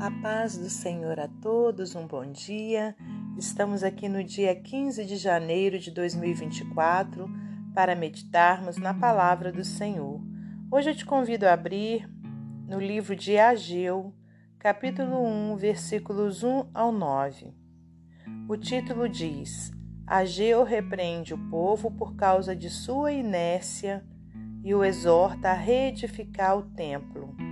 A paz do Senhor a todos, um bom dia. Estamos aqui no dia 15 de janeiro de 2024 para meditarmos na palavra do Senhor. Hoje eu te convido a abrir no livro de Ageu, capítulo 1, versículos 1 ao 9. O título diz: Ageu repreende o povo por causa de sua inércia e o exorta a reedificar o templo.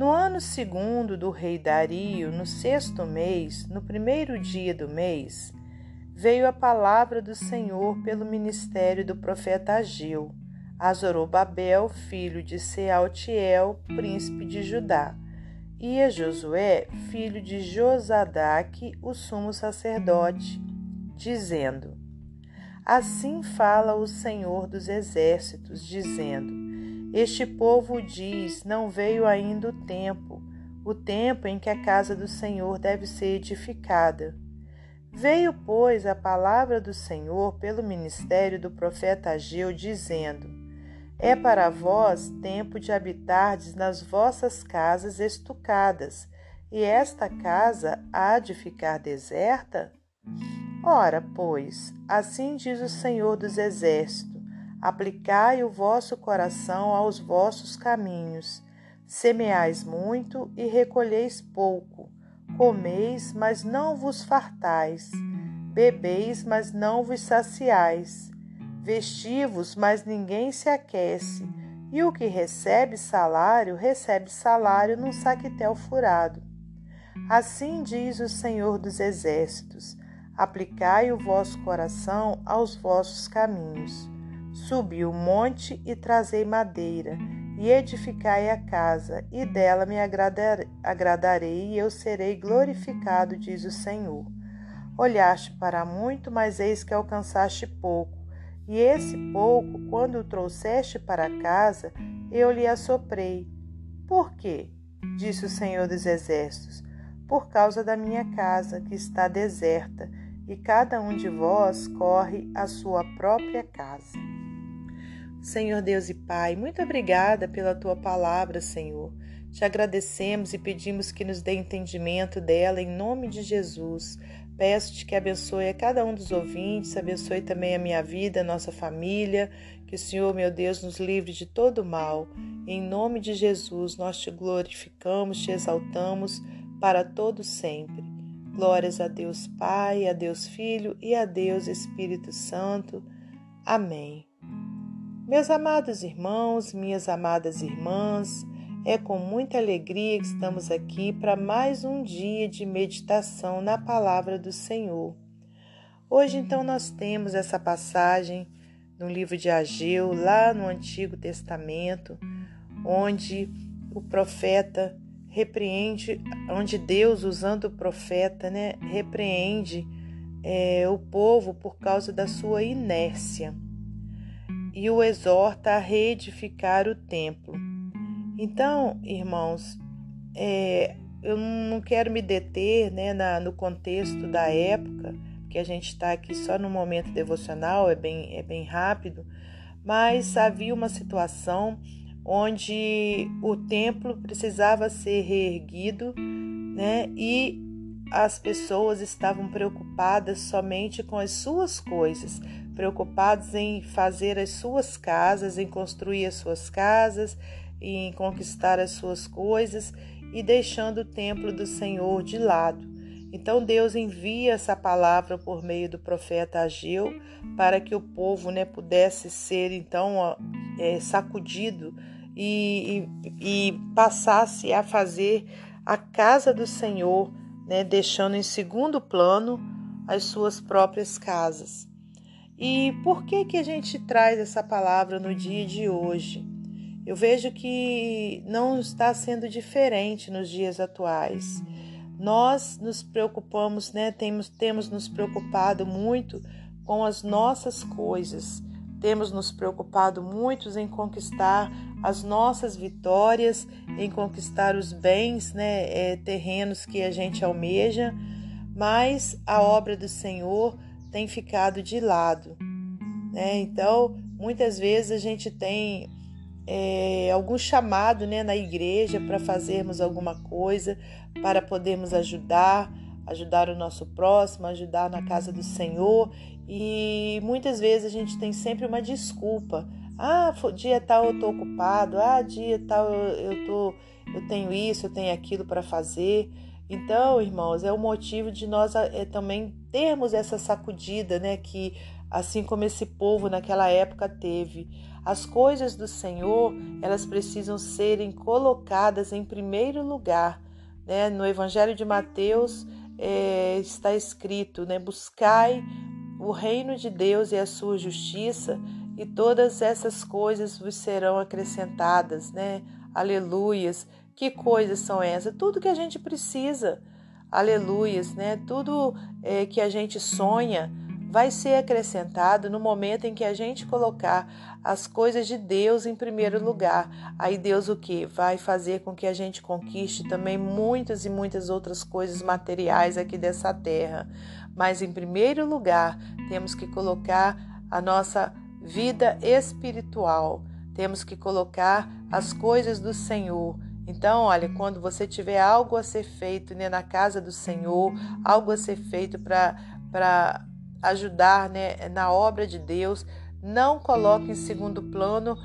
No ano segundo do rei Dario, no sexto mês, no primeiro dia do mês, veio a palavra do Senhor pelo ministério do profeta Ageu, a Zorobabel, filho de Sealtiel, príncipe de Judá, e a Josué, filho de Josadaque, o sumo sacerdote, dizendo: Assim fala o Senhor dos exércitos, dizendo: este povo diz: Não veio ainda o tempo, o tempo em que a casa do Senhor deve ser edificada. Veio, pois, a palavra do Senhor pelo ministério do profeta Ageu, dizendo: É para vós tempo de habitardes nas vossas casas estucadas, e esta casa há de ficar deserta? Ora, pois, assim diz o Senhor dos Exércitos Aplicai o vosso coração aos vossos caminhos. Semeais muito e recolheis pouco. Comeis, mas não vos fartais. Bebeis, mas não vos saciais. Vestivos, mas ninguém se aquece. E o que recebe salário, recebe salário num saquetel furado. Assim diz o Senhor dos Exércitos: Aplicai o vosso coração aos vossos caminhos. Subi o monte e trazei madeira, e edificai a casa, e dela me agradar, agradarei, e eu serei glorificado, diz o Senhor. Olhaste para muito, mas eis que alcançaste pouco, e esse pouco, quando o trouxeste para casa, eu lhe assoprei. Por quê? Disse o Senhor dos Exércitos. Por causa da minha casa, que está deserta, e cada um de vós corre à sua própria casa. Senhor Deus e Pai, muito obrigada pela tua palavra, Senhor. Te agradecemos e pedimos que nos dê entendimento dela em nome de Jesus. Peço-te que abençoe a cada um dos ouvintes, abençoe também a minha vida, a nossa família, que o Senhor, meu Deus, nos livre de todo mal. Em nome de Jesus, nós te glorificamos, te exaltamos para todo sempre. Glórias a Deus Pai, a Deus Filho e a Deus Espírito Santo. Amém. Meus amados irmãos, minhas amadas irmãs, é com muita alegria que estamos aqui para mais um dia de meditação na palavra do Senhor. Hoje, então, nós temos essa passagem no livro de Ageu, lá no Antigo Testamento, onde o profeta repreende, onde Deus, usando o profeta, né, repreende é, o povo por causa da sua inércia e o exorta a reedificar o templo. Então, irmãos, é, eu não quero me deter né, na, no contexto da época, que a gente está aqui só no momento devocional, é bem, é bem rápido, mas havia uma situação onde o templo precisava ser reerguido, né? E as pessoas estavam preocupadas somente com as suas coisas, preocupados em fazer as suas casas, em construir as suas casas, em conquistar as suas coisas e deixando o templo do Senhor de lado. Então Deus envia essa palavra por meio do profeta Ageu para que o povo né, pudesse ser então é, sacudido e, e, e, passasse a fazer a casa do Senhor, né, deixando em segundo plano as suas próprias casas. E por que que a gente traz essa palavra no dia de hoje? Eu vejo que não está sendo diferente nos dias atuais. Nós nos preocupamos, né? Temos, temos nos preocupado muito com as nossas coisas. Temos nos preocupado muito em conquistar as nossas vitórias, em conquistar os bens né, é, terrenos que a gente almeja, mas a obra do Senhor tem ficado de lado. Né? Então, muitas vezes a gente tem é, algum chamado né, na igreja para fazermos alguma coisa, para podermos ajudar, ajudar o nosso próximo, ajudar na casa do Senhor. E muitas vezes a gente tem sempre uma desculpa. Ah, dia tal eu estou ocupado, ah, dia tal eu, eu, tô, eu tenho isso, eu tenho aquilo para fazer. Então, irmãos, é o motivo de nós é, também termos essa sacudida, né? Que assim como esse povo naquela época teve. As coisas do Senhor, elas precisam serem colocadas em primeiro lugar. Né? No Evangelho de Mateus é, está escrito: né? buscai o reino de Deus e a sua justiça, e todas essas coisas vos serão acrescentadas. Né? Aleluias! Que coisas são essas? Tudo que a gente precisa. Aleluias, né? Tudo é, que a gente sonha, vai ser acrescentado no momento em que a gente colocar as coisas de Deus em primeiro lugar. Aí Deus o que? Vai fazer com que a gente conquiste também muitas e muitas outras coisas materiais aqui dessa terra. Mas em primeiro lugar, temos que colocar a nossa vida espiritual. Temos que colocar as coisas do Senhor. Então, olha, quando você tiver algo a ser feito né, na casa do Senhor, algo a ser feito para ajudar né, na obra de Deus. Não coloque em segundo plano,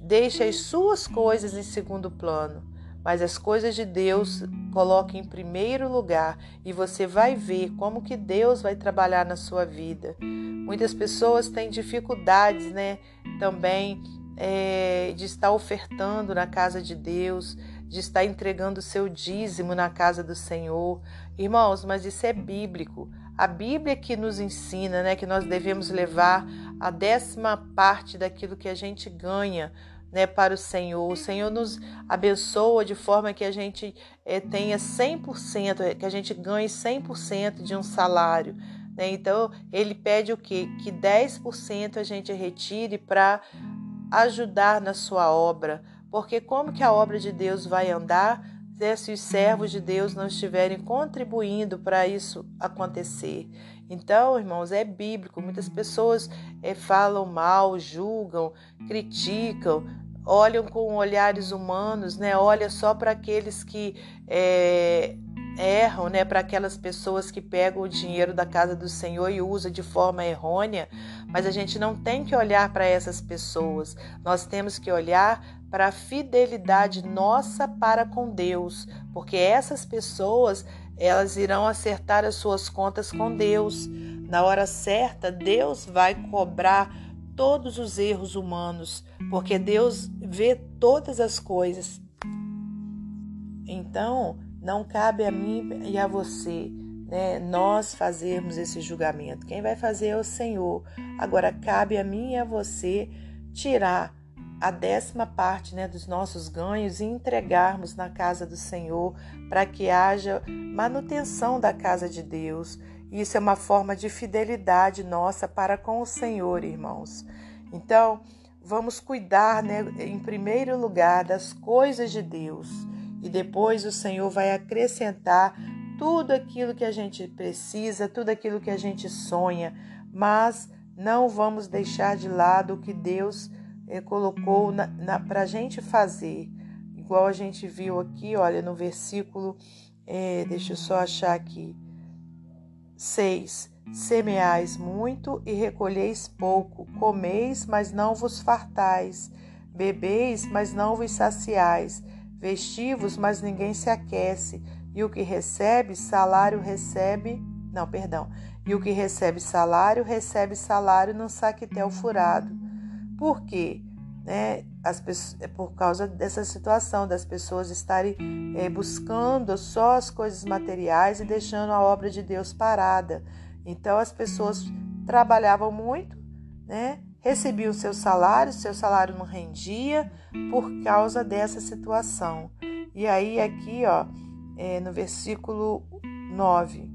deixe as suas coisas em segundo plano, mas as coisas de Deus coloque em primeiro lugar e você vai ver como que Deus vai trabalhar na sua vida. Muitas pessoas têm dificuldades, né, também é, de estar ofertando na casa de Deus, de estar entregando o seu dízimo na casa do Senhor. Irmãos, mas isso é bíblico. A Bíblia que nos ensina né, que nós devemos levar a décima parte daquilo que a gente ganha né, para o Senhor. O Senhor nos abençoa de forma que a gente é, tenha 100%, que a gente ganhe 100% de um salário. Né? Então, ele pede o quê? Que 10% a gente retire para ajudar na sua obra. Porque como que a obra de Deus vai andar se os servos de Deus não estiverem contribuindo para isso acontecer. Então, irmãos, é bíblico. Muitas pessoas é, falam mal, julgam, criticam, olham com olhares humanos, né? Olha só para aqueles que é, erram, né? Para aquelas pessoas que pegam o dinheiro da casa do Senhor e usam de forma errônea. Mas a gente não tem que olhar para essas pessoas. Nós temos que olhar para a fidelidade nossa para com Deus, porque essas pessoas elas irão acertar as suas contas com Deus. Na hora certa, Deus vai cobrar todos os erros humanos, porque Deus vê todas as coisas. Então, não cabe a mim e a você, né, nós fazermos esse julgamento. Quem vai fazer é o Senhor. Agora, cabe a mim e a você tirar a décima parte né, dos nossos ganhos e entregarmos na casa do Senhor para que haja manutenção da casa de Deus. Isso é uma forma de fidelidade nossa para com o Senhor, irmãos. Então, vamos cuidar, né, em primeiro lugar, das coisas de Deus e depois o Senhor vai acrescentar tudo aquilo que a gente precisa, tudo aquilo que a gente sonha, mas não vamos deixar de lado o que Deus é, colocou para a gente fazer, igual a gente viu aqui, olha, no versículo, é, deixa eu só achar aqui, 6. Semeais muito e recolheis pouco, comeis, mas não vos fartais, bebeis, mas não vos saciais, vestivos, mas ninguém se aquece, e o que recebe salário recebe, não, perdão, e o que recebe salário recebe salário no saquetel furado. Por quê? Né, as pessoas, é por causa dessa situação das pessoas estarem é, buscando só as coisas materiais e deixando a obra de Deus parada. Então as pessoas trabalhavam muito, né, recebiam seu salário, seu salário não rendia por causa dessa situação. E aí aqui, ó, é, no versículo 9,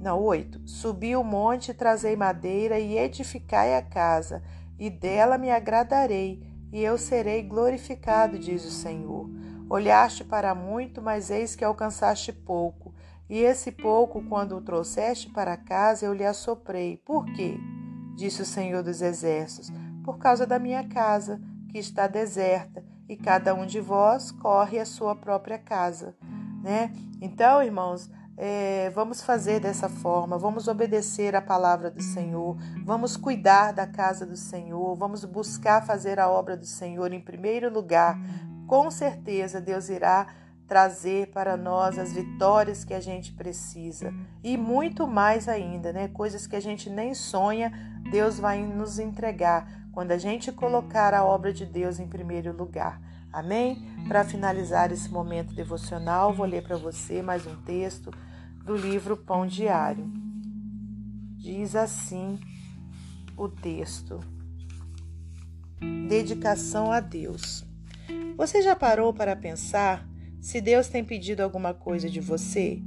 não, 8, subi o monte, trazei madeira e edificai a casa e dela me agradarei, e eu serei glorificado, diz o Senhor. Olhaste para muito, mas eis que alcançaste pouco, e esse pouco, quando o trouxeste para casa, eu lhe assoprei. Por quê? Disse o Senhor dos Exércitos: Por causa da minha casa, que está deserta, e cada um de vós corre a sua própria casa, né? Então, irmãos, é, vamos fazer dessa forma, vamos obedecer a palavra do Senhor, vamos cuidar da casa do Senhor, vamos buscar fazer a obra do Senhor em primeiro lugar. Com certeza, Deus irá trazer para nós as vitórias que a gente precisa e muito mais ainda, né? Coisas que a gente nem sonha, Deus vai nos entregar quando a gente colocar a obra de Deus em primeiro lugar. Amém? Para finalizar esse momento devocional, vou ler para você mais um texto do livro Pão Diário. Diz assim o texto: Dedicação a Deus. Você já parou para pensar se Deus tem pedido alguma coisa de você?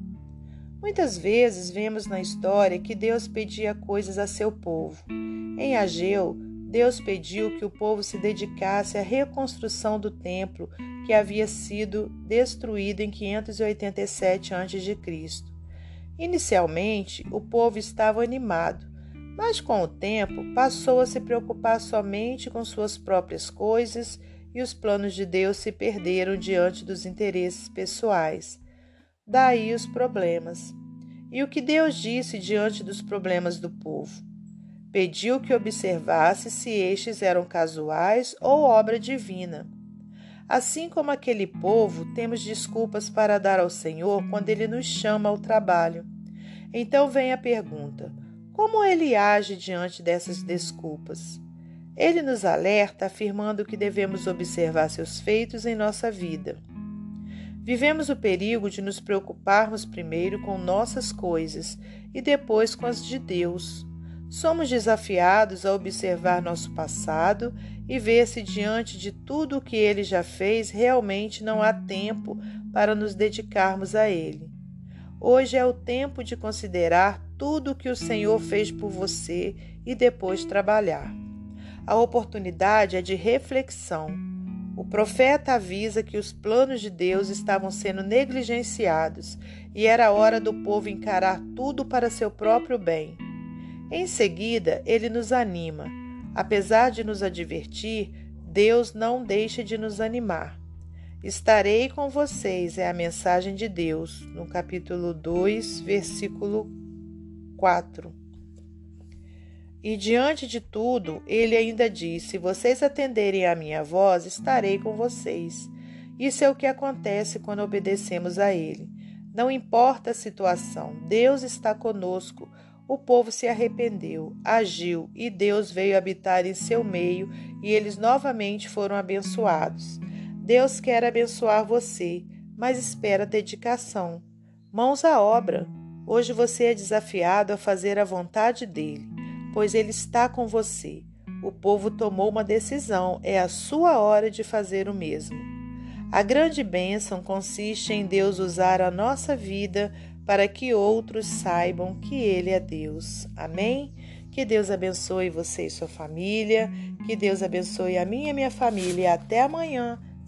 Muitas vezes vemos na história que Deus pedia coisas a seu povo. Em Ageu, Deus pediu que o povo se dedicasse à reconstrução do templo que havia sido destruído em 587 a.C. Inicialmente, o povo estava animado, mas com o tempo passou a se preocupar somente com suas próprias coisas e os planos de Deus se perderam diante dos interesses pessoais. Daí os problemas. E o que Deus disse diante dos problemas do povo? Pediu que observasse se estes eram casuais ou obra divina. Assim como aquele povo, temos desculpas para dar ao Senhor quando ele nos chama ao trabalho. Então vem a pergunta: como ele age diante dessas desculpas? Ele nos alerta afirmando que devemos observar seus feitos em nossa vida. Vivemos o perigo de nos preocuparmos primeiro com nossas coisas e depois com as de Deus. Somos desafiados a observar nosso passado e ver se, diante de tudo o que ele já fez, realmente não há tempo para nos dedicarmos a ele. Hoje é o tempo de considerar tudo o que o Senhor fez por você e depois trabalhar. A oportunidade é de reflexão. O profeta avisa que os planos de Deus estavam sendo negligenciados e era hora do povo encarar tudo para seu próprio bem. Em seguida, ele nos anima. Apesar de nos advertir, Deus não deixa de nos animar. Estarei com vocês é a mensagem de Deus, no capítulo 2, versículo 4. E diante de tudo, ele ainda diz: Se vocês atenderem à minha voz, estarei com vocês. Isso é o que acontece quando obedecemos a ele. Não importa a situação, Deus está conosco o povo se arrependeu, agiu e Deus veio habitar em seu meio e eles novamente foram abençoados. Deus quer abençoar você, mas espera dedicação. Mãos à obra. Hoje você é desafiado a fazer a vontade dele, pois ele está com você. O povo tomou uma decisão, é a sua hora de fazer o mesmo. A grande bênção consiste em Deus usar a nossa vida para que outros saibam que Ele é Deus. Amém? Que Deus abençoe você e sua família, que Deus abençoe a minha e minha família. Até amanhã,